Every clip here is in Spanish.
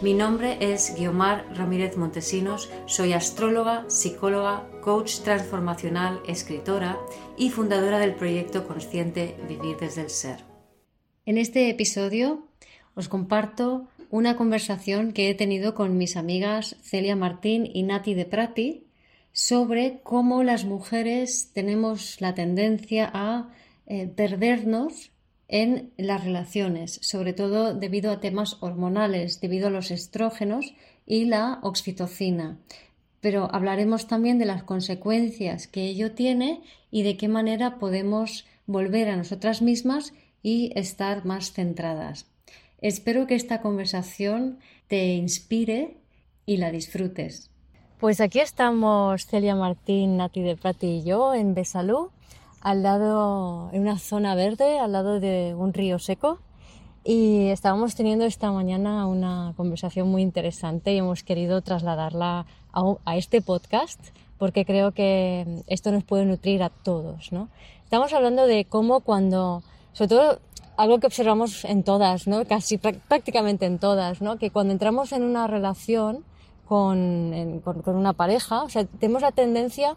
Mi nombre es Guiomar Ramírez Montesinos, soy astróloga, psicóloga, coach transformacional, escritora y fundadora del proyecto consciente Vivir desde el Ser. En este episodio os comparto una conversación que he tenido con mis amigas Celia Martín y Nati de Prati sobre cómo las mujeres tenemos la tendencia a eh, perdernos en las relaciones, sobre todo debido a temas hormonales, debido a los estrógenos y la oxitocina. Pero hablaremos también de las consecuencias que ello tiene y de qué manera podemos volver a nosotras mismas y estar más centradas. Espero que esta conversación te inspire y la disfrutes. Pues aquí estamos Celia Martín, Nati de Prati y yo en Besalú al lado, en una zona verde, al lado de un río seco. Y estábamos teniendo esta mañana una conversación muy interesante y hemos querido trasladarla a, este podcast porque creo que esto nos puede nutrir a todos. ¿no? Estamos hablando de cómo cuando, sobre todo algo que observamos en todas, ¿no? casi prácticamente en todas, ¿no? que cuando entramos en una relación con, con, con una pareja, o sea, tenemos la tendencia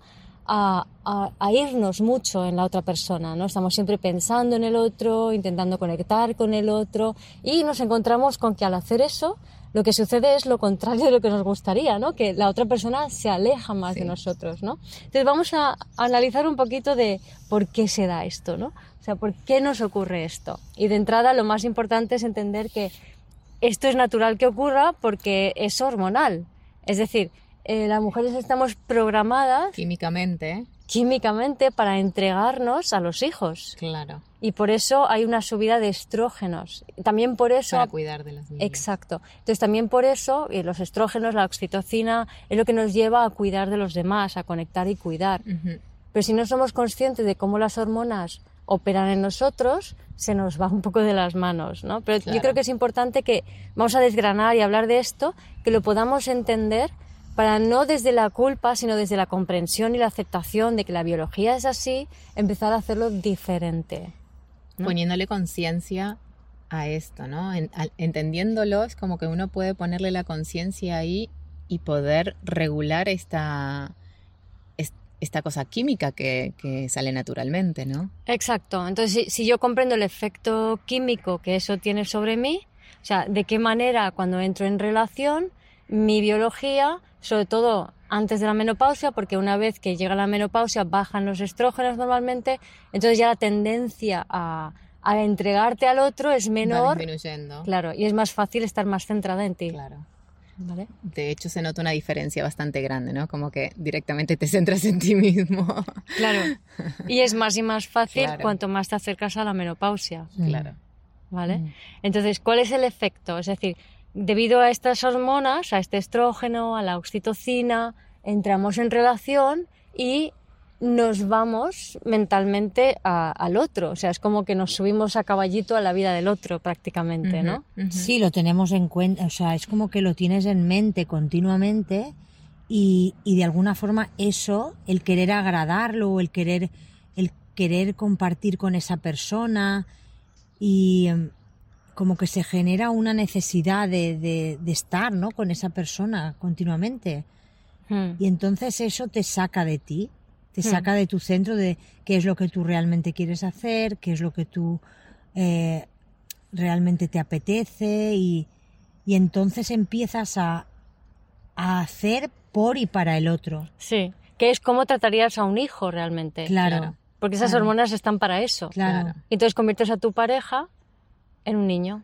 a, irnos mucho en la otra persona, ¿no? Estamos siempre pensando en el otro, intentando conectar con el otro y nos encontramos con que al hacer eso lo que sucede es lo contrario de lo que nos gustaría, ¿no? Que la otra persona se aleja más de nosotros, ¿no? Entonces vamos a analizar un poquito de por qué se da esto, ¿no? O sea, por qué nos ocurre esto. Y de entrada lo más importante es entender que esto es natural que ocurra porque es hormonal. Es decir, eh, las mujeres estamos programadas químicamente químicamente para entregarnos a los hijos. Claro. Y por eso hay una subida de estrógenos. También por eso... Para cuidar de las niñas. Exacto. Entonces también por eso y los estrógenos, la oxitocina, es lo que nos lleva a cuidar de los demás, a conectar y cuidar. Pero si no somos conscientes de cómo las hormonas operan en nosotros, se nos va un poco de las manos, ¿no? Pero yo creo que es importante que vamos a desgranar y hablar de esto, que lo podamos entender para no desde la culpa, sino desde la comprensión y la aceptación de que la biología es así, empezar a hacerlo diferente. Poniéndole conciencia a esto, ¿no? entendiéndolo, es como que uno puede ponerle la conciencia ahí y poder regular esta, esta cosa química que, sale naturalmente, ¿no? Exacto. Entonces, si, si, yo comprendo el efecto químico que eso tiene sobre mí, o sea, de qué manera cuando entro en relación, mi biología sobre todo antes de la menopausia, porque una vez que llega la menopausia bajan los estrógenos normalmente, entonces ya la tendencia a, entregarte al otro es menor. disminuyendo. Claro, y es más fácil estar más centrada en ti. Claro. ¿Vale? De hecho, se nota una diferencia bastante grande, ¿no? Como que directamente te centras en ti mismo. Claro. Y es más y más fácil cuanto más te acercas a la menopausia. Claro. ¿Vale? Mm. Entonces, ¿cuál es el efecto? Es decir, debido a estas hormonas, a este estrógeno, a la oxitocina, entramos en relación y nos vamos mentalmente al otro. O sea, es como que nos subimos a caballito a la vida del otro prácticamente, ¿no? Sí, lo tenemos en cuenta. O sea, es como que lo tienes en mente continuamente y, y de alguna forma eso, el querer agradarlo, el querer, el querer compartir con esa persona y em, como que se genera una necesidad de, estar ¿no? con esa persona continuamente. Hmm. Y entonces eso te saca de ti, te hmm. saca de tu centro de qué es lo que tú realmente quieres hacer, qué es lo que tú eh, realmente te apetece y, entonces empiezas a, hacer por y para el otro. Sí, que es cómo tratarías a un hijo realmente. Claro. Porque esas hormonas están para eso. Claro. Y entonces conviertes a tu pareja en un niño.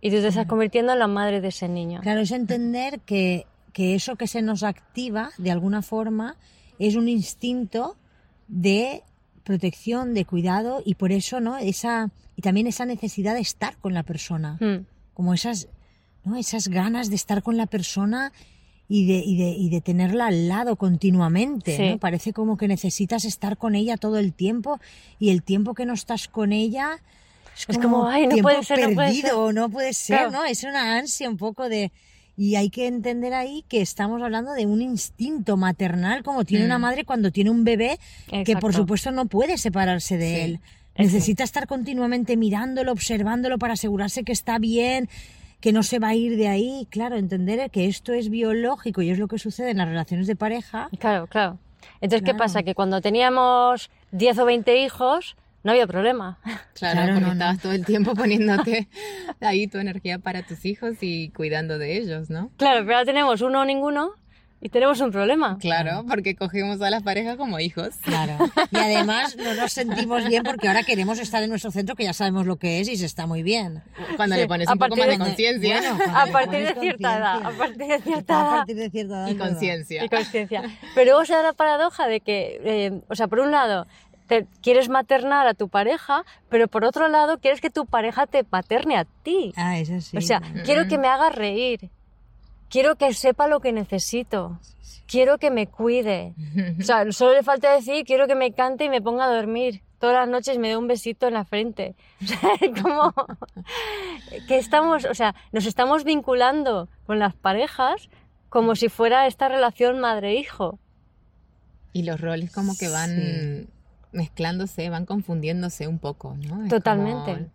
Y tú te estás convirtiendo en la madre de ese niño. Claro, es entender que, que eso que se nos activa, de alguna forma, es un instinto de protección, de cuidado y por eso, ¿no? Esa, y también esa necesidad de estar con la persona. Hmm. Como esas, ¿no? Esas ganas de estar con la persona y de, y de, y de tenerla al lado continuamente. Sí. ¿no? Parece como que necesitas estar con ella todo el tiempo y el tiempo que no estás con ella es Es como, como, ay, no tiempo puede ser, no puede perdido, no puede ser, Claro. ¿no? Es una ansia un poco de... Y hay que entender ahí que estamos hablando de un instinto maternal como tiene una Mm. madre cuando tiene un bebé que por supuesto no puede separarse de Sí. él. Es Necesita estar continuamente mirándolo, observándolo para asegurarse que está bien, que no se va a ir de ahí. Claro, entender que esto es biológico y es lo que sucede en las relaciones de pareja. Claro, claro. Entonces, ¿qué Claro. pasa? Que cuando teníamos 10 o 20 hijos, no había problema. Claro, Claro, porque no, no. estabas todo el tiempo poniéndote ahí tu energía para tus hijos y cuidando de ellos, ¿no? Claro, pero ahora tenemos uno o ninguno y tenemos un problema. Claro, porque cogemos a las parejas como hijos. Claro. Y además no nos sentimos bien porque ahora queremos estar en nuestro centro que ya sabemos lo que es y se está muy bien. Cuando Sí, le pones a un poco partir más de de- conciencia Bueno, A partir de cierta edad, a partir de cierta A edad partir de cierta edad. y conciencia. y conciencia. Pero luego se da la paradoja de que, eh, o sea, por un lado, te quieres maternar a tu pareja, pero por otro lado, quieres que tu pareja te materne a ti. Ah, eso sí. o sea, quiero que me haga reír, quiero que sepa lo que necesito, quiero que me cuide. O sea, solo le falta decir, quiero que me cante y me ponga a dormir. Todas las noches me dé un besito en la frente. O sea, es como que estamos, o sea, nos estamos vinculando con las parejas como si fuera esta relación madre-hijo. Y los roles como que van Sí. Mezclándose, van confundiéndose un poco, ¿no? Es Totalmente. como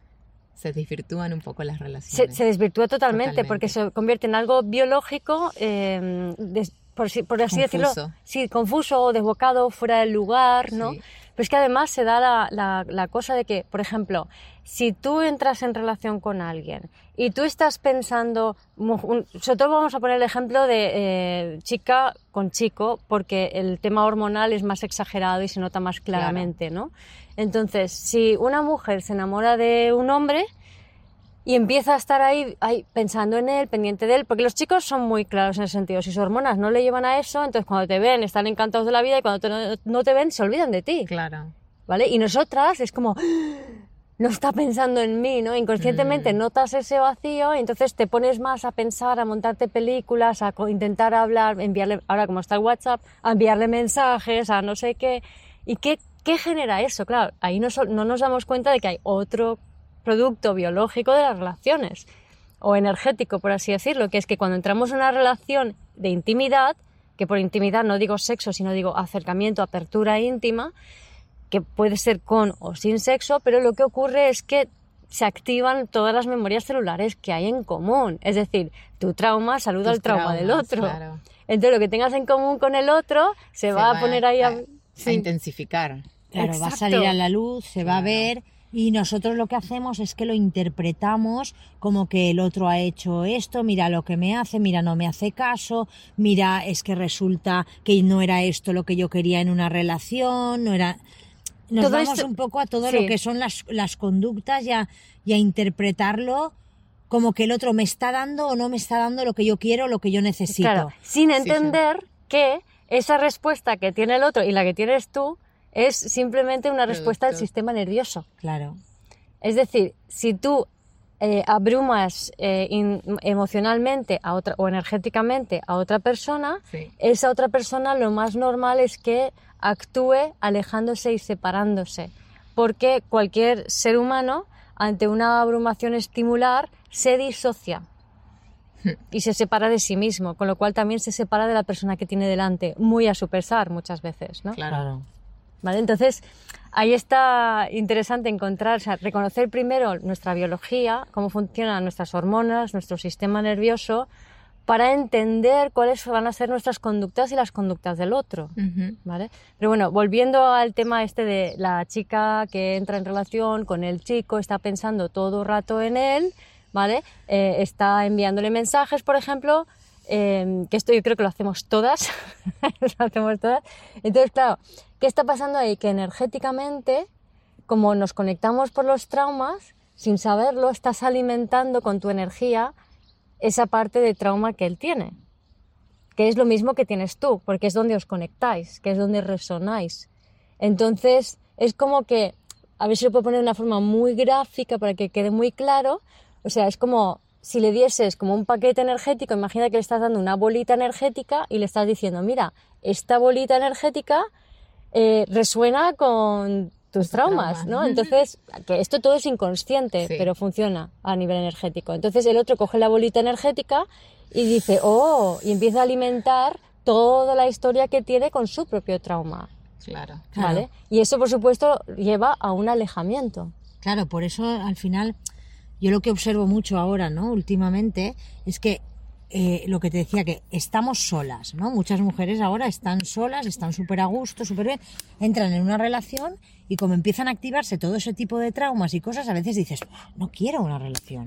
se desvirtúan un poco las relaciones. se desvirtúa totalmente, Totalmente. porque se convierte en algo biológico, eh, des- por, así decirlo, Confuso. sí, confuso o desbocado, fuera del lugar, ¿no? Sí. Pero es que además se da la, la- la cosa de que, por ejemplo, si tú entras en relación con alguien y tú estás pensando, sobre todo vamos a poner el ejemplo de eh, chica con chico, porque el tema hormonal es más exagerado y se nota más claramente, ¿no? Entonces, si una mujer se enamora de un hombre, y empieza a estar ahí, ahí pensando en él, pendiente de él, porque los chicos son muy claros en ese sentido. Si sus hormonas no le llevan a eso, entonces cuando te ven están encantados de la vida y cuando te- no te ven se olvidan de ti, Claro. ¿vale? Y nosotras es como, no está pensando en mí, ¿no? Inconscientemente Mm. notas ese vacío y entonces te pones más a pensar, a montarte películas, a intentar hablar, enviarle, ahora como está el WhatsApp, a enviarle mensajes, a no sé qué. ¿Y qué, qué genera eso? Claro, ahí no, no nos damos cuenta de que hay otro producto biológico de las relaciones, o energético, por así decirlo, que es que cuando entramos en una relación de intimidad, que por intimidad no digo sexo, sino digo acercamiento, apertura íntima, que puede ser con o sin sexo, pero lo que ocurre es que se activan todas las memorias celulares que hay en común. Es decir, tu trauma saluda Tus al trauma del otro. claro. Entonces lo que tengas en común con el otro se, va, a poner ahí a... a sí. intensificar. Claro, va a salir a la luz, se va a ver y nosotros lo que hacemos es que lo interpretamos como que el otro ha hecho esto, mira lo que me hace, mira no me hace caso, mira es que resulta que no era esto lo que yo quería en una relación, no era... Nos Todo vamos esto- un poco a todo sí. lo que son las, las conductas y a, y a interpretarlo como que el otro me está dando o no me está dando lo que yo quiero, lo que yo necesito. Claro, sin Sí, sí. entender que esa respuesta que tiene el otro y la que tienes tú es simplemente una respuesta del sistema nervioso. Claro. Es decir, si tú eh, abrumas eh, in- emocionalmente a otra, o energéticamente a otra persona, Sí. esa otra persona lo más normal es que actúe alejándose y separándose. Porque cualquier ser humano, ante una abrumación estimular, se disocia y se separa de sí mismo, con lo cual también se separa de la persona que tiene delante, muy a su pesar muchas veces, ¿no? Claro. ¿Vale? Entonces, ahí está interesante encontrar, o sea, reconocer primero nuestra biología, cómo funcionan nuestras hormonas, nuestro sistema nervioso, para entender cuáles van a ser nuestras conductas y las conductas del otro. ¿Vale? Pero bueno, volviendo al tema este de la chica que entra en relación con el chico, está pensando todo rato en él, ¿vale? Eh, está enviándole mensajes, por ejemplo, eh, que esto yo creo que lo hacemos todas, lo hacemos todas. Entonces, claro, ¿qué está pasando ahí? Que energéticamente, como nos conectamos por los traumas, sin saberlo, estás alimentando con tu energía esa parte de trauma que él tiene que es lo mismo que tienes tú, porque es donde os conectáis, que es donde resonáis. Entonces, es como que, a ver si lo puedo poner de una forma muy gráfica para que quede muy claro, o sea, es como si le dieses como un paquete energético, imagina que le estás dando una bolita energética y le estás diciendo, mira, esta bolita energética eh, resuena con tus traumas. ¿no? Entonces, que esto todo es inconsciente, Sí. pero funciona a nivel energético. Entonces el otro coge la bolita energética y dice, oh, y empieza a alimentar toda la historia que tiene con su propio trauma, Claro. Claro. ¿vale? Y eso, por supuesto, lleva a un alejamiento. Claro, por eso al final yo lo que observo mucho ahora, ¿no? Últimamente es que eh, lo que te decía, que estamos solas, ¿no? Muchas mujeres ahora están solas, están súper a gusto, súper bien, entran en una relación y como empiezan a activarse todo ese tipo de traumas y cosas, a veces dices, no quiero una relación.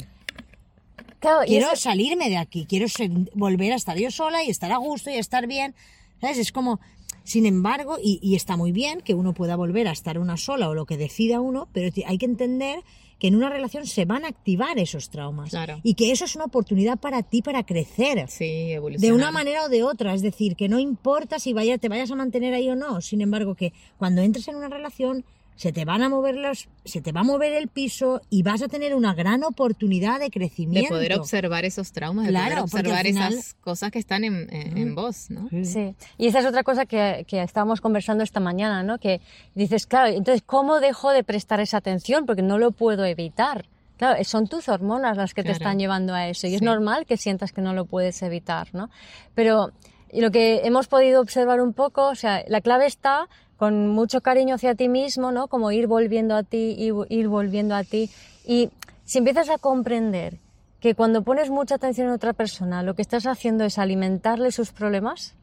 Claro, Quiero eso- salirme de aquí, quiero ser- volver a estar yo sola y estar a gusto y estar bien. ¿Sabes? Es como, sin embargo, y, y está muy bien que uno pueda volver a estar una sola o lo que decida uno, pero hay que entender que en una relación se van a activar esos traumas. Claro. Y que eso es una oportunidad para ti para crecer. Sí, evolucionar. De una manera o de otra, es decir, que no importa si vaya, te vayas a mantener ahí o no, sin embargo que cuando entres en una relación se te van a mover los, se te va a mover el piso y vas a tener una gran oportunidad de De crecimiento. poder observar esos traumas, de Claro, poder observar final- esas cosas que están en, en- en vos, ¿no? Sí, y esa es otra cosa que, que estábamos conversando esta mañana, ¿no? Que dices, claro, entonces, ¿cómo dejo de prestar esa atención? Porque no lo puedo evitar. Claro, son tus hormonas las que te están llevando a eso y es normal que sientas que no lo puedes evitar, ¿no? Pero y lo que hemos podido observar un poco, o sea, la clave está con mucho cariño hacia ti mismo, ¿no? Como ir volviendo a ti, y ir volviendo a ti. Y si empiezas a comprender que cuando pones mucha atención en otra persona, lo que estás haciendo es alimentarle sus problemas,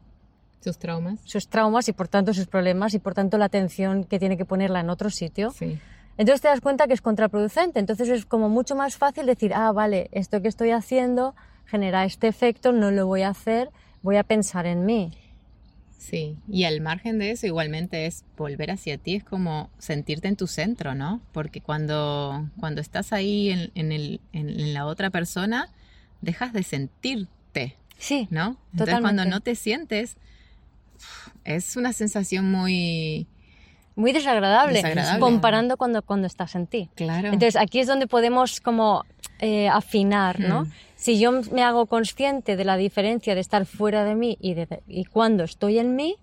Sus traumas. sus traumas y por tanto sus problemas y por tanto la atención que tiene que ponerla en otro sitio. Sí. Entonces te das cuenta que es contraproducente. Entonces es como mucho más fácil decir, ah, vale, esto que estoy haciendo genera este efecto, no lo voy a hacer, voy a pensar en mí. Sí, y al margen de eso igualmente es volver hacia ti, es como sentirte en tu centro, ¿no? Porque cuando, cuando estás ahí en, en el, en, en la otra persona, dejas de sentirte, Sí, ¿no? Entonces cuando no te sientes, es una sensación muy... muy desagradable, Desagradable. comparando cuando, cuando estás en ti. Claro. Entonces aquí es donde podemos como eh, afinar, ¿no? Mm. Si yo me hago consciente de la diferencia de estar fuera de mí y, de, y cuando estoy en mí,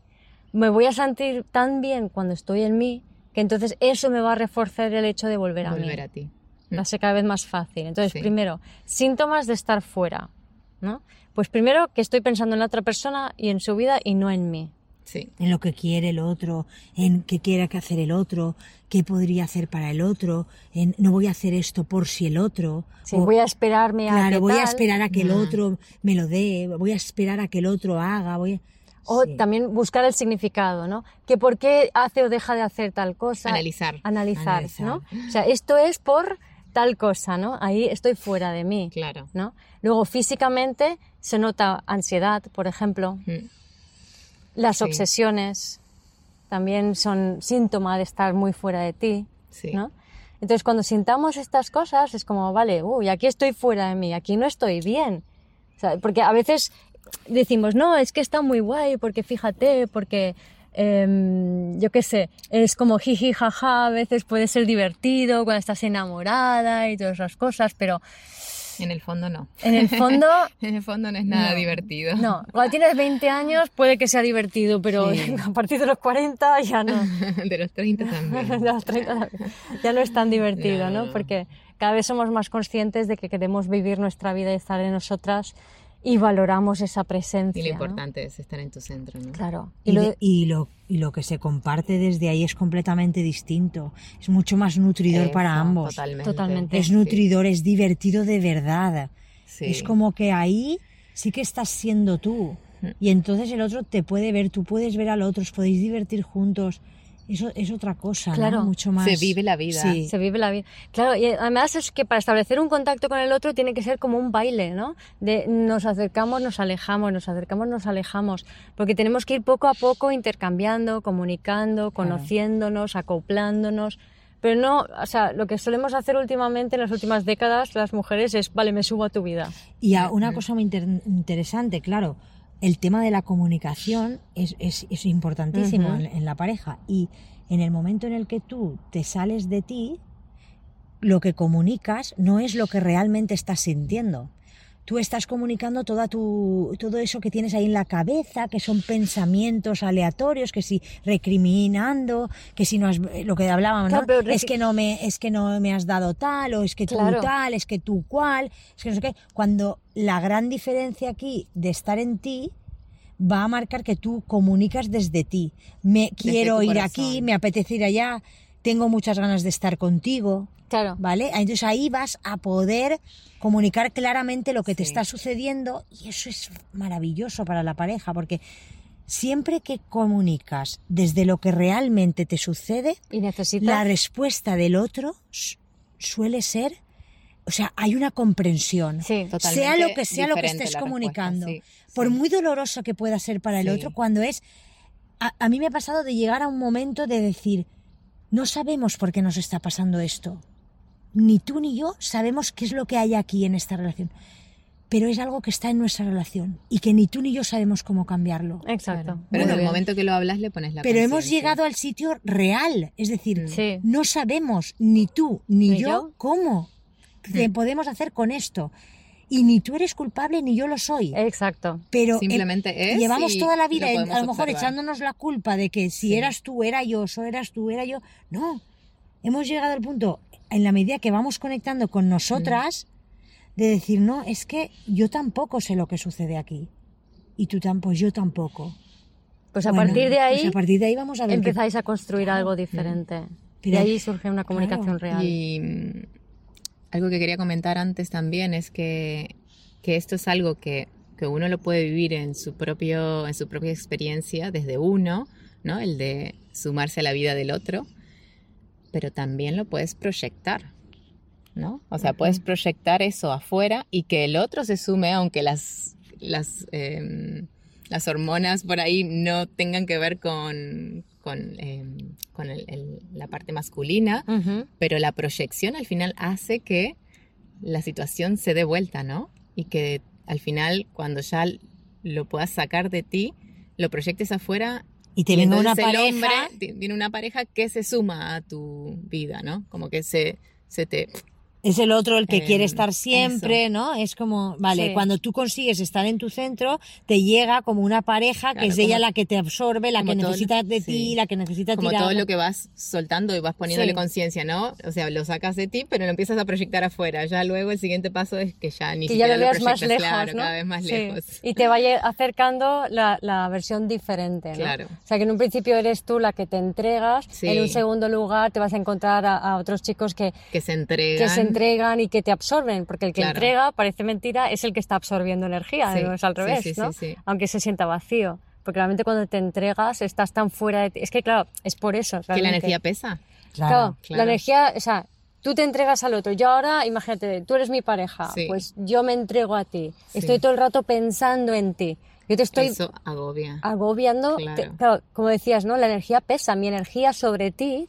me voy a sentir tan bien cuando estoy en mí que entonces eso me va a reforzar el hecho de volver a volver mí. a ti. Va a ser cada vez más fácil. Entonces, Sí. primero, síntomas de estar fuera, ¿no? Pues primero que estoy pensando en la otra persona y en su vida y no en mí. Sí, en lo que quiere el otro, en qué quiere que hacer el otro, qué podría hacer para el otro, en no voy a hacer esto por si el otro. Sí, o, voy a esperarme a claro, que voy a esperar a que el No. otro me lo dé, voy a esperar a que el otro haga, voy a... O Sí. también buscar el significado, ¿no? Que por qué hace o deja de hacer tal cosa. Analizar. Analizar, Analizar. ¿no? O sea, esto es por tal cosa, ¿no? Ahí estoy fuera de mí, claro. ¿no? Luego, físicamente, se nota ansiedad, por ejemplo. Mm, Las Sí. obsesiones también son síntoma de estar muy fuera de ti, Sí. ¿no? Entonces, cuando sintamos estas cosas, es como, vale, uy, aquí estoy fuera de mí, aquí no estoy bien. O sea, porque a veces decimos, no, es que está muy guay, porque fíjate, porque em, yo qué sé, es como jiji, jaja, a veces puede ser divertido cuando estás enamorada y todas esas cosas, pero En el fondo no. en el fondo, En el fondo no es nada No. divertido. no. Cuando tienes 20 años puede que sea divertido, pero Sí. a partir de los 40 ya no. De los 30 también. De los 30 también. ya no es tan divertido, ¿no? no. Porque cada vez somos más conscientes de que queremos vivir nuestra vida y estar en nosotras y valoramos esa presencia. Y lo ¿no? importante es estar en tu centro, ¿no? Claro. Y, Y lo- de- y lo, y lo que se comparte desde ahí es completamente distinto. Es mucho más nutridor para ambos. Totalmente. Totalmente. Es Sí, nutridor, es divertido de verdad. sí. Es como que ahí sí que estás siendo tú. Mm. Y entonces el otro te puede ver, tú puedes ver al otro, os podéis divertir juntos. Eso es otra cosa, ¿no? Claro. Mucho más. Se vive la vida. Sí. Se vive la vida. Claro, y además es que para establecer un contacto con el otro tiene que ser como un baile, ¿no? De nos acercamos, nos alejamos, nos acercamos, nos alejamos. Porque tenemos que ir poco a poco intercambiando, comunicando, conociéndonos, acoplándonos. Pero no, o sea, lo que solemos hacer últimamente en las últimas décadas las mujeres es, vale, me subo a tu vida. Y a- una cosa muy inter- interesante, claro, el tema de la comunicación es, es- es importantísimo en, en la pareja. Y en el momento en el que tú te sales de ti, lo que comunicas no es lo que realmente estás sintiendo. Tú estás comunicando toda tu, todo eso que tienes ahí en la cabeza, que son pensamientos aleatorios, que si recriminando, que si no has, lo que hablábamos, ¿no? Claro, es que no me, es que no me has dado tal, o es que tú Claro. tal, es que tú cual, es que no sé qué. Cuando la gran diferencia aquí de estar en ti va a marcar que tú comunicas desde ti. Me quiero ir aquí, me apetece ir allá, tengo muchas ganas de estar contigo. Claro. ¿Vale? Entonces ahí vas a poder comunicar claramente lo que te está sucediendo y eso es maravilloso para la pareja porque siempre que comunicas desde lo que realmente te sucede, Y necesitas... la respuesta del otro su- suele ser, o sea, hay una comprensión. Sí, Totalmente sea lo que sea lo que estés comunicando, sí, por sí. muy doloroso que pueda ser para el otro, cuando es... A, a mí me ha pasado de llegar a un momento de decir, no sabemos por qué nos está pasando esto. Ni tú ni yo sabemos qué es lo que hay aquí en esta relación. Pero es algo que está en nuestra relación y que ni tú ni yo sabemos cómo cambiarlo. Exacto. Pero en el momento que lo hablas le pones la Pero hemos llegado al sitio real, es decir, Sí. no sabemos ni tú ni, Ni yo, yo. cómo te podemos hacer con esto. Y ni tú eres culpable ni yo lo soy. Exacto. Pero Simplemente eh, es llevamos y toda la vida lo a lo mejor observar. echándonos la culpa de que si Sí. eras tú era yo, o eras tú era yo. No, hemos llegado al punto, en la medida que vamos conectando con nosotras, de decir, no, es que yo tampoco sé lo que sucede aquí. Y tú tampoco, yo tampoco. Pues a Bueno, partir de ahí pues a partir de ahí vamos a ver empezáis a construir algo diferente. Pero- y ahí surge una comunicación claro. real. Y mm, algo que quería comentar antes también es que, que esto es algo que, que uno lo puede vivir en su, propio, en su propia experiencia desde uno, ¿no? El de sumarse a la vida del otro, pero también lo puedes proyectar, ¿no? O sea, puedes proyectar eso afuera y que el otro se sume, aunque las, las, em, las hormonas por ahí no tengan que ver con, con, em, con el- el- la parte masculina, pero la proyección al final hace que la situación se dé vuelta, ¿no? Y que al final, cuando ya lo puedas sacar de ti, lo proyectes afuera. Y te venga una pareja. hombre ti- viene una pareja que se suma a tu vida, ¿no? Como que se, se te... Es el otro el que Eh, quiere estar siempre, ¿no? Es como, vale, Sí. cuando tú consigues estar en tu centro, te llega como una pareja que es ella como- la que te absorbe, la como que todo- necesita de sí. ti, la que necesita Como tirar. todo lo que vas soltando y vas poniéndole Sí. conciencia, ¿no? O sea, lo sacas de ti, pero lo empiezas a proyectar afuera. Ya luego el siguiente paso es que ya ni que ya siquiera lo veas más proyectas, lejos, claro, ¿no? cada vez más Sí. lejos. Y te vaya acercando la, la versión diferente, ¿no? Claro. O sea, que en un principio eres tú la que te entregas, Sí. en un segundo lugar te vas a encontrar a, a otros chicos que, Que se entregan. que se entregan y que te absorben, porque el que Claro. entrega, parece mentira, es el que está absorbiendo energía, Sí, no es al revés, sí, sí, ¿no? sí. Aunque se sienta vacío. Porque realmente cuando te entregas estás tan fuera de ti. Es que, claro, es por eso. Que la realmente. energía pesa. Claro, Claro. claro. la energía, o sea, tú te entregas al otro. Yo ahora, imagínate, tú eres mi pareja, Sí. pues yo me entrego a ti. Sí. Estoy todo el rato pensando en ti. Yo te estoy Eso agobia. agobiando. Claro. te- claro, como decías, ¿no? La energía pesa. Mi energía sobre ti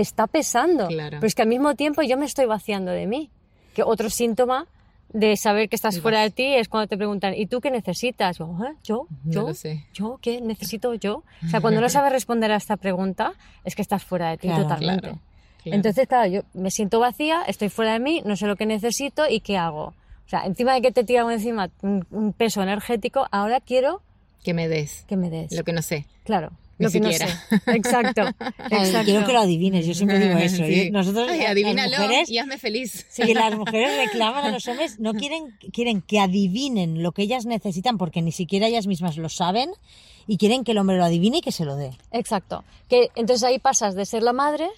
está pesando. Claro. Pero es que al mismo tiempo yo me estoy vaciando de mí. Que otro síntoma de saber que estás fuera de ti es cuando te preguntan, ¿y tú qué necesitas? Yo, ¿eh? ¿Yo? No ¿Yo? lo sé. ¿Yo? ¿Qué necesito yo? O sea, cuando no sabes responder a esta pregunta, es que estás fuera de ti Claro, totalmente. Claro. claro. Entonces, claro, yo me siento vacía, estoy fuera de mí, no sé lo que necesito y qué hago. O sea, encima de que te tira encima un, un peso energético, ahora quiero que me des que me des. lo que no sé. Claro, Ni lo que no sé. Exacto. Quiero que lo adivines, yo siempre digo eso. Sí. Yo- Nosotros, Ay, las adivínalo mujeres, y hazme feliz. Sí, las mujeres reclaman a los hombres, no quieren, quieren que adivinen lo que ellas necesitan porque ni siquiera ellas mismas lo saben y quieren que el hombre lo adivine y que se lo dé. Exacto. Que entonces ahí pasas de ser la madre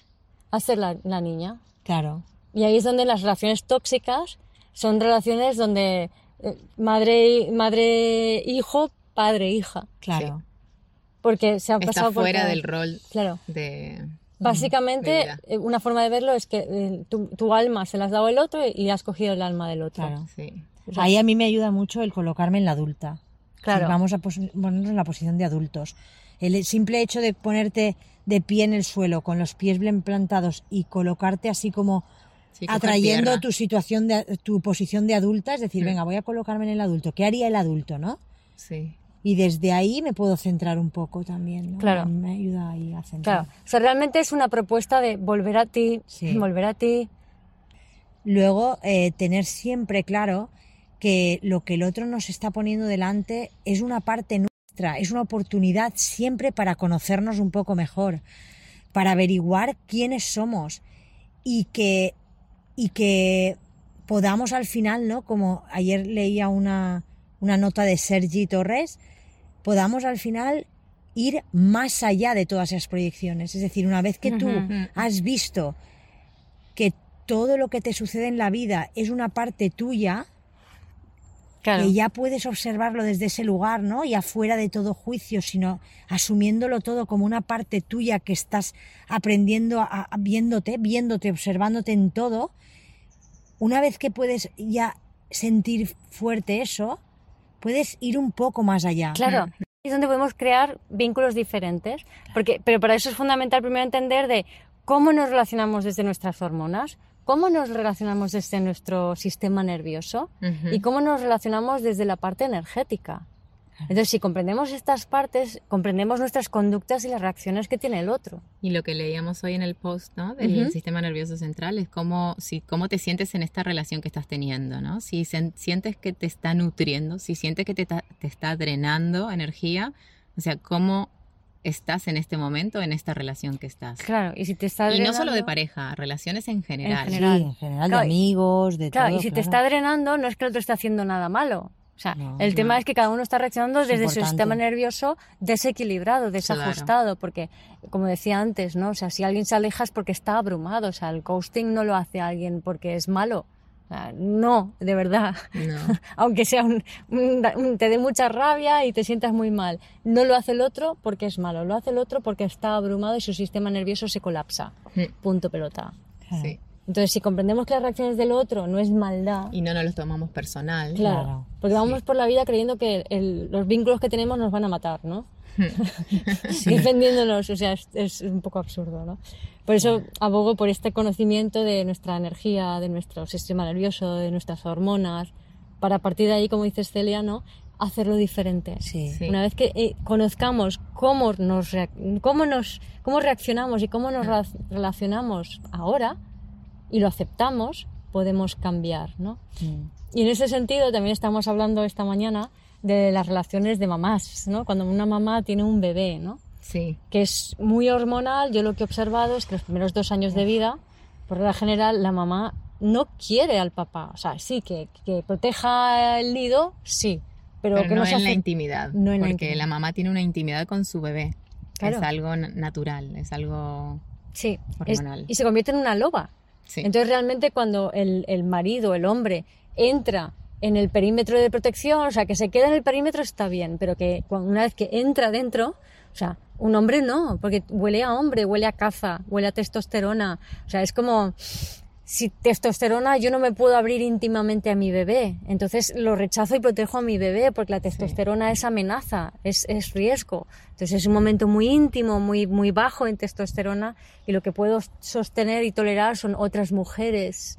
a ser la, la niña. Claro. Y ahí es donde las relaciones tóxicas son relaciones donde eh, madre, madre, hijo, padre, hija. Claro. Porque se han Está pasado fuera del rol Claro. de... Básicamente, de eh, una forma de verlo es que eh, tu, tu alma se la has dado al otro y has cogido el alma del otro. Claro. Sí. Ahí a mí me ayuda mucho el colocarme en la adulta. Claro. Vamos a ponernos en la posición de adultos. El simple hecho de ponerte de pie en el suelo con los pies bien plantados y colocarte así como Sí, atrayendo tu situación de tu posición de adulta, es decir, Mm. venga, voy a colocarme en el adulto. ¿Qué haría el adulto, no? Sí. Y desde ahí me puedo centrar un poco también, ¿no? Claro. Me ayuda ahí a centrar. Claro. O sea, realmente es una propuesta de volver a ti, Sí. volver a ti. Luego, eh, tener siempre claro que lo que el otro nos está poniendo delante es una parte nuestra, es una oportunidad siempre para conocernos un poco mejor, para averiguar quiénes somos y que, y que podamos al final, ¿no? Como ayer leía una, una nota de Sergi Torres, podamos al final ir más allá de todas esas proyecciones. Es decir, una vez que tú has visto que todo lo que te sucede en la vida es una parte tuya, que ya puedes observarlo desde ese lugar, ¿no? Y afuera de todo juicio, sino asumiéndolo todo como una parte tuya que estás aprendiendo, a, viéndote, viéndote, observándote en todo. Una vez que puedes ya sentir fuerte eso, puedes ir un poco más allá. Claro. Es donde podemos crear vínculos diferentes, porque, pero para eso es fundamental primero entender de cómo nos relacionamos desde nuestras hormonas, cómo nos relacionamos desde nuestro sistema nervioso y cómo nos relacionamos desde la parte energética. Entonces, si comprendemos estas partes, comprendemos nuestras conductas y las reacciones que tiene el otro. Y lo que leíamos hoy en el post ¿no? del sistema nervioso central es cómo, si, cómo te sientes en esta relación que estás teniendo, ¿no? Si sientes que te está nutriendo, si sientes que te, te está drenando energía, o sea, cómo estás en este momento, en esta relación que estás. Claro, y si te está drenando... Y no solo de pareja, relaciones en general. En general, en general de amigos, de claro, todo. Y si te está drenando, no es que el otro esté haciendo nada malo. O sea, el tema es que cada uno está reaccionando desde su sistema nervioso desequilibrado, desajustado, porque, como decía antes, ¿no? O sea, si alguien se aleja es porque está abrumado. O sea, el ghosting no lo hace alguien porque es malo no, de verdad. Aunque sea un, te dé mucha rabia y te sientas muy mal. No lo hace el otro porque es malo, lo hace el otro porque está abrumado y su sistema nervioso se colapsa. Punto pelota. Entonces, si comprendemos que las reacciones del otro no es maldad. Y no nos los tomamos personal. Claro. Porque vamos por la vida creyendo que los vínculos que tenemos nos van a matar, ¿no? Defendiéndonos, o sea, es, es, un poco absurdo, ¿no? Por eso abogo por este conocimiento de nuestra energía, de nuestro sistema nervioso, de nuestras hormonas, para a partir de ahí, como dices Celia, ¿no? hacerlo diferente. Sí. Una vez que eh, conozcamos cómo nos, cómo nos cómo reaccionamos y cómo nos relacionamos ahora y lo aceptamos, podemos cambiar, ¿no? Mm. Y en ese sentido también estamos hablando esta mañana de las relaciones de mamás, ¿no? Cuando una mamá tiene un bebé, ¿no? Sí. Que es muy hormonal. Yo lo que he observado es que los primeros dos años de vida, por regla general, la mamá no quiere al papá. O sea, sí, que, que proteja el nido, sí. Pero, que no, no en la intimidad. No en porque la, mamá tiene una intimidad con su bebé. Es algo natural, es algo sí, hormonal. y se convierte en una loba. Entonces realmente cuando el, el marido, el hombre, entra en el perímetro de protección, o sea, que se queda en el perímetro está bien, pero que una vez que entra dentro, o sea, un hombre no, porque huele a hombre, huele a caza, huele a testosterona, o sea, es como si testosterona yo no me puedo abrir íntimamente a mi bebé, entonces lo rechazo y protejo a mi bebé porque la testosterona es amenaza, es, es, riesgo. Entonces es un momento muy íntimo, muy, muy bajo en testosterona y lo que puedo sostener y tolerar son otras mujeres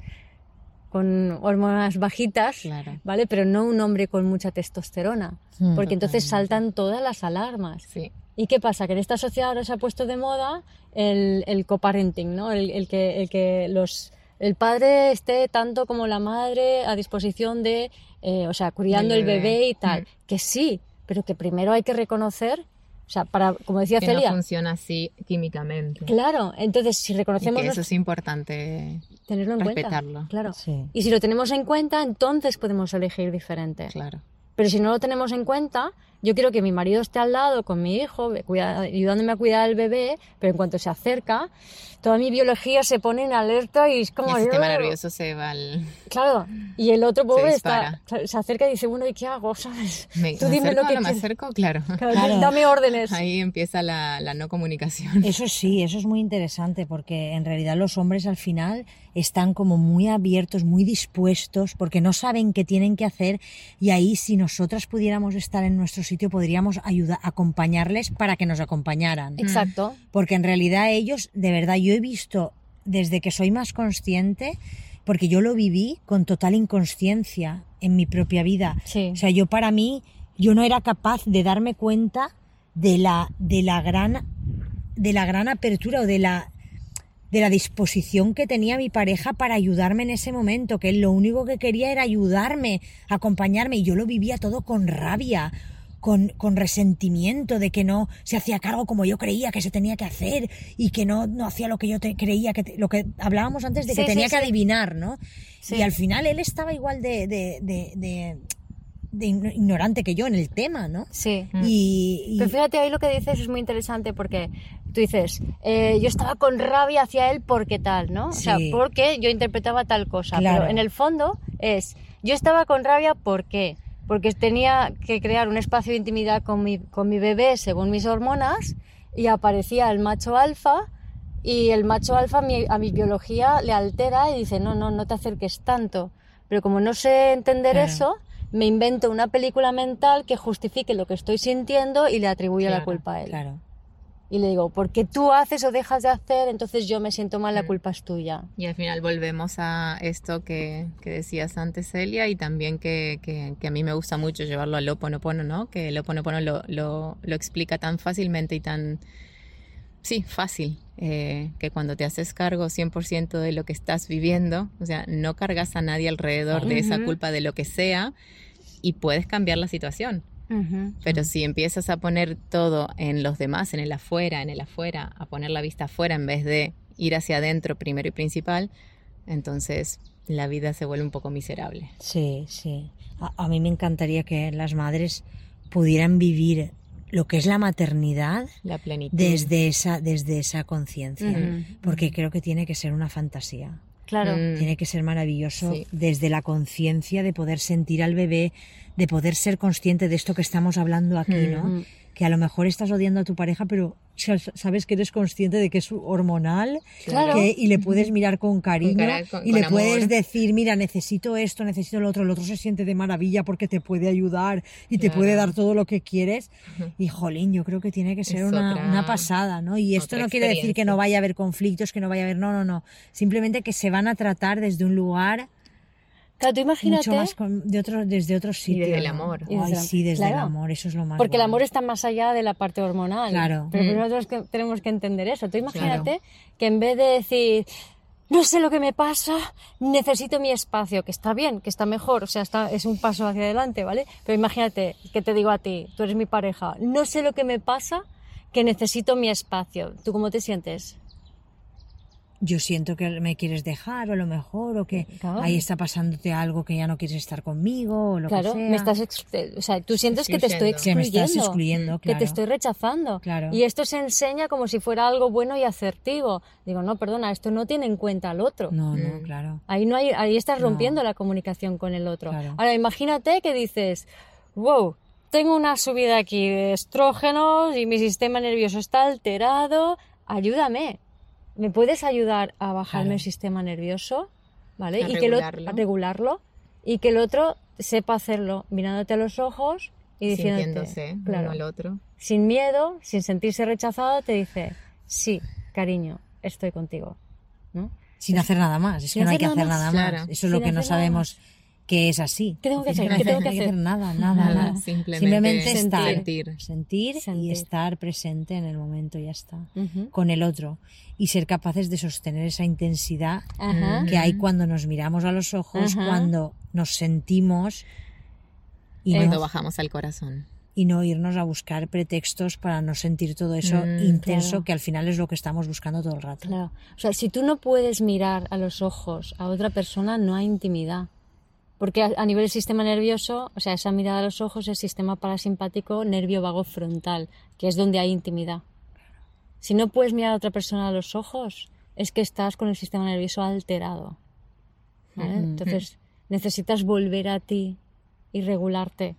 con hormonas bajitas, ¿vale? Pero no un hombre con mucha testosterona, porque entonces saltan todas las alarmas. Sí. ¿Y qué pasa? Que en esta sociedad ahora se ha puesto de moda el, el coparenting, ¿no? El, que, el que los, el padre esté tanto como la madre a disposición de, eh, o sea, criando el bebé y tal. Mm. Que sí, pero que primero hay que reconocer o sea, para, como decía que Celia. No funciona así químicamente. Claro, entonces si reconocemos. Y eso es importante. Tenerlo en respetarlo. cuenta. Claro. Y si lo tenemos en cuenta, entonces podemos elegir diferente. Claro. Pero si no lo tenemos en cuenta, yo quiero que mi marido esté al lado con mi hijo, ayudándome a cuidar al bebé, pero en cuanto se acerca, toda mi biología se pone en alerta y es como... el sistema nervioso se va al... Claro, y el otro pobre está, se acerca y dice, bueno, ¿y qué hago? ¿Sabes? Me, Tú dime lo que no me acerco, claro. Dame órdenes. Ahí empieza la, la no comunicación. Eso sí, eso es muy interesante porque en realidad los hombres al final están como muy abiertos, muy dispuestos, porque no saben qué tienen que hacer y ahí si nosotras pudiéramos estar en nuestro sitio podríamos ayudar, acompañarles para que nos acompañaran. Exacto. Porque en realidad ellos, de verdad, yo he visto desde que soy más consciente, porque yo lo viví con total inconsciencia en mi propia vida. O sea, yo para mí, yo no era capaz de darme cuenta de la, de la gran, de la gran apertura o de la, de la disposición que tenía mi pareja para ayudarme en ese momento, que él lo único que quería era ayudarme, acompañarme, y yo lo vivía todo con rabia, con, con, resentimiento de que no se hacía cargo como yo creía que se tenía que hacer y que no, no hacía lo que yo te, creía que lo que hablábamos antes de que Sí, tenía sí, que sí. adivinar, ¿no? Y al final él estaba igual de, de, de, de- de ignorante que yo en el tema, ¿no? Sí. Y, y- Pero fíjate, ahí lo que dices es muy interesante porque tú dices, eh, yo estaba con rabia hacia él porque tal, ¿no? O sea, porque yo interpretaba tal cosa. Claro. Pero en el fondo es, yo estaba con rabia porque porque tenía que crear un espacio de intimidad con mi, con mi bebé según mis hormonas y aparecía el macho alfa y el macho alfa a mi, a mi biología le altera y dice, no, no, no te acerques tanto. Pero como no sé entender Claro. eso, me invento una película mental que justifique lo que estoy sintiendo y le atribuyo la culpa a él. claro. Y le digo, porque tú haces o dejas de hacer, entonces yo me siento mal, la Mm. culpa es tuya. Y al final volvemos a esto que, que decías antes, Celia, y también que, que- que a mí me gusta mucho llevarlo al Oponopono, ¿no? Que el Oponopono lo, lo, lo explica tan fácilmente y tan, sí, fácil, eh, que cuando te haces cargo 100% de lo que estás viviendo, o sea, no cargas a nadie alrededor de esa culpa de lo que sea y puedes cambiar la situación. Pero si empiezas a poner todo en los demás, en el afuera, en el afuera, a poner la vista afuera en vez de ir hacia adentro primero y principal, entonces la vida se vuelve un poco miserable. Sí, sí. A, a mí me encantaría que las madres pudieran vivir lo que es la maternidad La plenitud. desde esa, desde esa conciencia, porque creo que tiene que ser una fantasía. Claro. Mm. Tiene que ser maravilloso Sí. desde la conciencia de poder sentir al bebé, de poder ser consciente de esto que estamos hablando aquí, ¿no? Mm. Que a lo mejor estás odiando a tu pareja, pero sabes que eres consciente de que es hormonal Claro. que- y le puedes mirar con cariño con- y con le puedes decir, mira, necesito esto, necesito lo otro, el otro se siente de maravilla porque te puede ayudar y te puede dar todo lo que quieres. Y jolín, yo creo que tiene que ser Es una, otra- una pasada, ¿no? Y esto no quiere decir que no vaya a haber conflictos, que no vaya a haber, no, no, no. Simplemente que se van a tratar desde un lugar Claro, tú imagínate, mucho más con- de otro, desde otros Y sitios. desde el ¿no? amor. Desde sí, desde el amor, eso es lo más porque el amor está más allá de la parte hormonal. Claro. Pero Mm. que, tenemos que entender eso. Tú imagínate que en vez de decir, no sé lo que me pasa, necesito mi espacio, que está bien, que está mejor, o sea, está, es un paso hacia adelante, ¿vale? Pero imagínate que te digo a ti, tú eres mi pareja, no sé lo que me pasa, que necesito mi espacio. ¿Tú cómo te sientes? Yo siento que me quieres dejar, o a lo mejor, o que Claro. ahí está pasándote algo que ya no quieres estar conmigo, o lo claro, que sea. me estás, o sea, tú sientes que te estoy Excluyendo. Que me estás excluyendo, que claro. te estoy rechazando. Claro. Y esto se enseña como si fuera algo bueno y asertivo. Digo, no, perdona, esto no tiene en cuenta al otro. No, no, Mm. claro. Ahí no hay, ahí estás No. rompiendo la comunicación con el otro. Claro. Ahora imagínate que dices, wow, tengo una subida aquí de estrógenos y mi sistema nervioso está alterado, ayúdame. ¿Me puedes ayudar a bajarme Claro. el sistema nervioso? ¿Vale? A y que el otro- regularlo. a regularlo y que el otro sepa hacerlo mirándote a los ojos y diciéndote, Sintiéndose claro, uno al otro. sin miedo, sin sentirse rechazado, te dice, sí, cariño, estoy contigo. ¿no? Sin hacer nada más. Es Sin que no hay hacer que nada hacer más. nada Claro. más. Eso es lo que no sabemos que es así. ¿Qué tengo que hacer? no ¿Qué tengo hay que hacer? nada, nada, Nada, nada. simplemente estar. Sentir. Sentir y estar presente en el momento, ya está. Con el otro. Y ser capaces de sostener esa intensidad que hay cuando nos miramos a los ojos, cuando nos sentimos y Cuando no, bajamos al corazón. y no irnos a buscar pretextos para no sentir todo eso Mm, intenso claro. que al final es lo que estamos buscando todo el rato. Claro. O sea, si tú no puedes mirar a los ojos a otra persona, no hay intimidad. Porque a, a nivel del sistema nervioso, o sea, esa mirada a los ojos es el sistema parasimpático nervio vago frontal, que es donde hay intimidad. Si no puedes mirar a otra persona a los ojos, es que estás con el sistema nervioso alterado. ¿vale? Ujú. Entonces, necesitas volver a ti y regularte.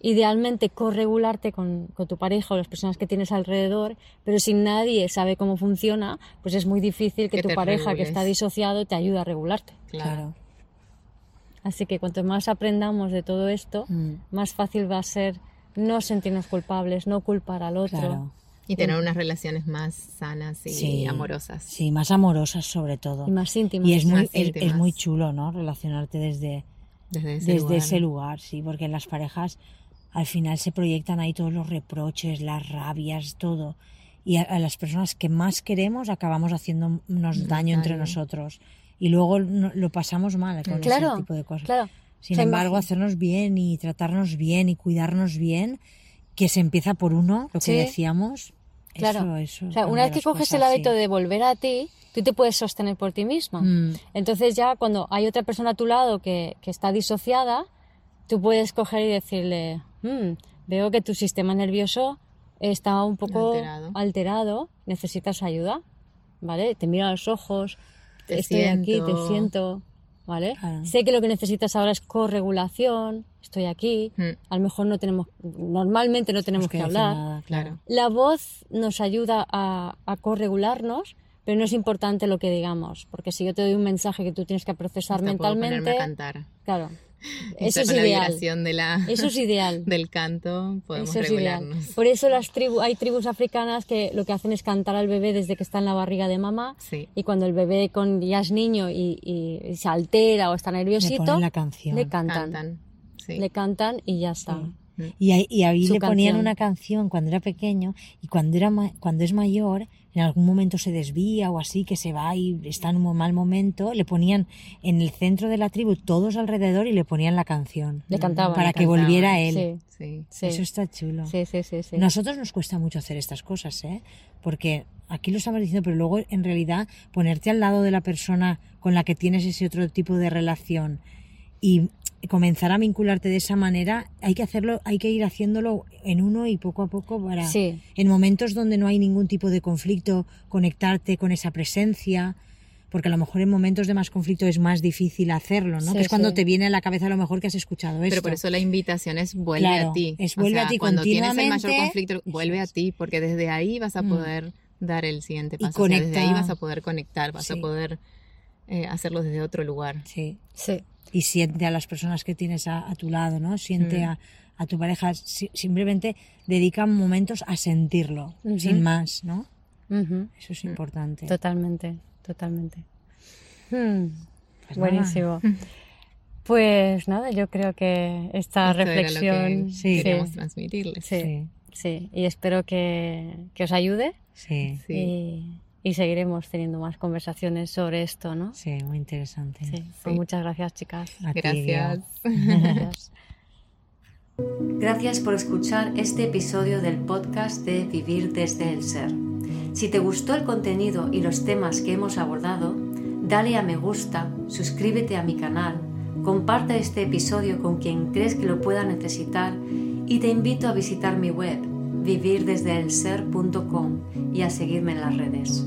Idealmente corregularte con, con tu pareja o las personas que tienes alrededor, pero si nadie sabe cómo funciona, pues es muy difícil que, Que tu pareja que está disociado te ayude a regularte. Claro. Claro. Así que cuanto más aprendamos de todo esto, Mm, más fácil va a ser no sentirnos culpables, no culpar al otro. claro. Y tener unas relaciones más sanas y Sí. amorosas. Sí, más amorosas sobre todo. Y más íntimas. Y es muy, es, es muy chulo, ¿no? Relacionarte desde, Desde ese desde lugar. ese lugar, sí, porque en las parejas al final se proyectan ahí todos los reproches, las rabias, todo. y a, a las personas que más queremos acabamos haciéndonos daño entre nosotros. Y luego no- lo pasamos mal con Claro, ese tipo de cosas. claro. Sin embargo, hacernos bien y tratarnos bien y cuidarnos bien, que se empieza por uno, lo que Sí. decíamos. Claro. Eso, eso O sea, cambia una vez que coges cosas, el hábito sí. de volver a ti, tú te puedes sostener por ti misma. Mm. Entonces ya cuando hay otra persona a tu lado que, que está disociada, tú puedes coger y decirle, "Mm, veo que tu sistema nervioso está un poco Alterado. alterado, necesitas ayuda, ¿vale? Te miro a los ojos, Te estoy aquí, te siento. ¿vale? Claro. Sé que lo que necesitas ahora es corregulación, estoy aquí, Mm, a lo mejor no tenemos, normalmente no tenemos que hablar. nada, claro. La voz nos ayuda a, a corregularnos, pero no es importante lo que digamos, porque si yo te doy un mensaje que tú tienes que procesar Hasta puedo ponerme mentalmente, a cantar. claro, eso es con la ideal. vibración de la, Eso es ideal. del canto podemos Eso es ideal. regularnos. Por eso las tribu, hay tribus africanas que lo que hacen es cantar al bebé desde que está en la barriga de mamá Sí. y cuando el bebé con, ya es niño y, y se altera o está Le nerviosito, ponen la canción. le cantan. Cantan. Sí. Le cantan y ya está. Y ahí, y ahí Su le ponían canción. una canción cuando era pequeño y cuando, era ma- cuando es mayor, en algún momento se desvía o así, que se va y está en un mal momento, le ponían en el centro de la tribu todos alrededor y le ponían la canción. Le cantaban. Para le que cantaban. volviera él. Sí, Sí. sí. Eso está chulo. sí, sí, sí, sí. Nosotros nos cuesta mucho hacer estas cosas, ¿eh? Porque aquí lo estamos diciendo, pero luego en realidad ponerte al lado de la persona con la que tienes ese otro tipo de relación y comenzar a vincularte de esa manera, hay que hacerlo, hay que ir haciéndolo en uno y poco a poco para Sí. en momentos donde no hay ningún tipo de conflicto, conectarte con esa presencia, porque a lo mejor en momentos de más conflicto es más difícil hacerlo, ¿no? Sí, que es cuando te viene a la cabeza a lo mejor que has escuchado esto. Pero por eso la invitación es vuelve Claro, a ti. es O vuelve sea, a ti cuando tienes el mayor continuamente. conflicto, vuelve a ti, porque desde ahí vas a Mm. poder dar el siguiente Y paso. O sea, desde ahí vas a poder conectar, vas a poder eh, hacerlo desde otro lugar. Sí. Sí. y siente a las personas que tienes a, a tu lado, ¿no? Siente Mm. a, a tu pareja, si- simplemente dedica momentos a sentirlo, sin más, ¿no? Eso es importante. Totalmente, totalmente. Hmm, Pues nada. buenísimo. Pues nada, yo creo que esta Esto que reflexión Sí. queríamos sí, transmitirles. sí, Sí, sí, y espero que, que os ayude sí, Sí. y, y seguiremos teniendo más conversaciones sobre esto, ¿no? sí, muy interesante. Sí, pues Sí. muchas gracias, chicas. A ti, Gracias. Gracias. Gracias por escuchar este episodio del podcast de Vivir desde el Ser. Si te gustó el contenido y los temas que hemos abordado, dale a me gusta, suscríbete a mi canal, comparte este episodio con quien crees que lo pueda necesitar y te invito a visitar mi web vivirdesdeelser.com y a seguirme en las redes.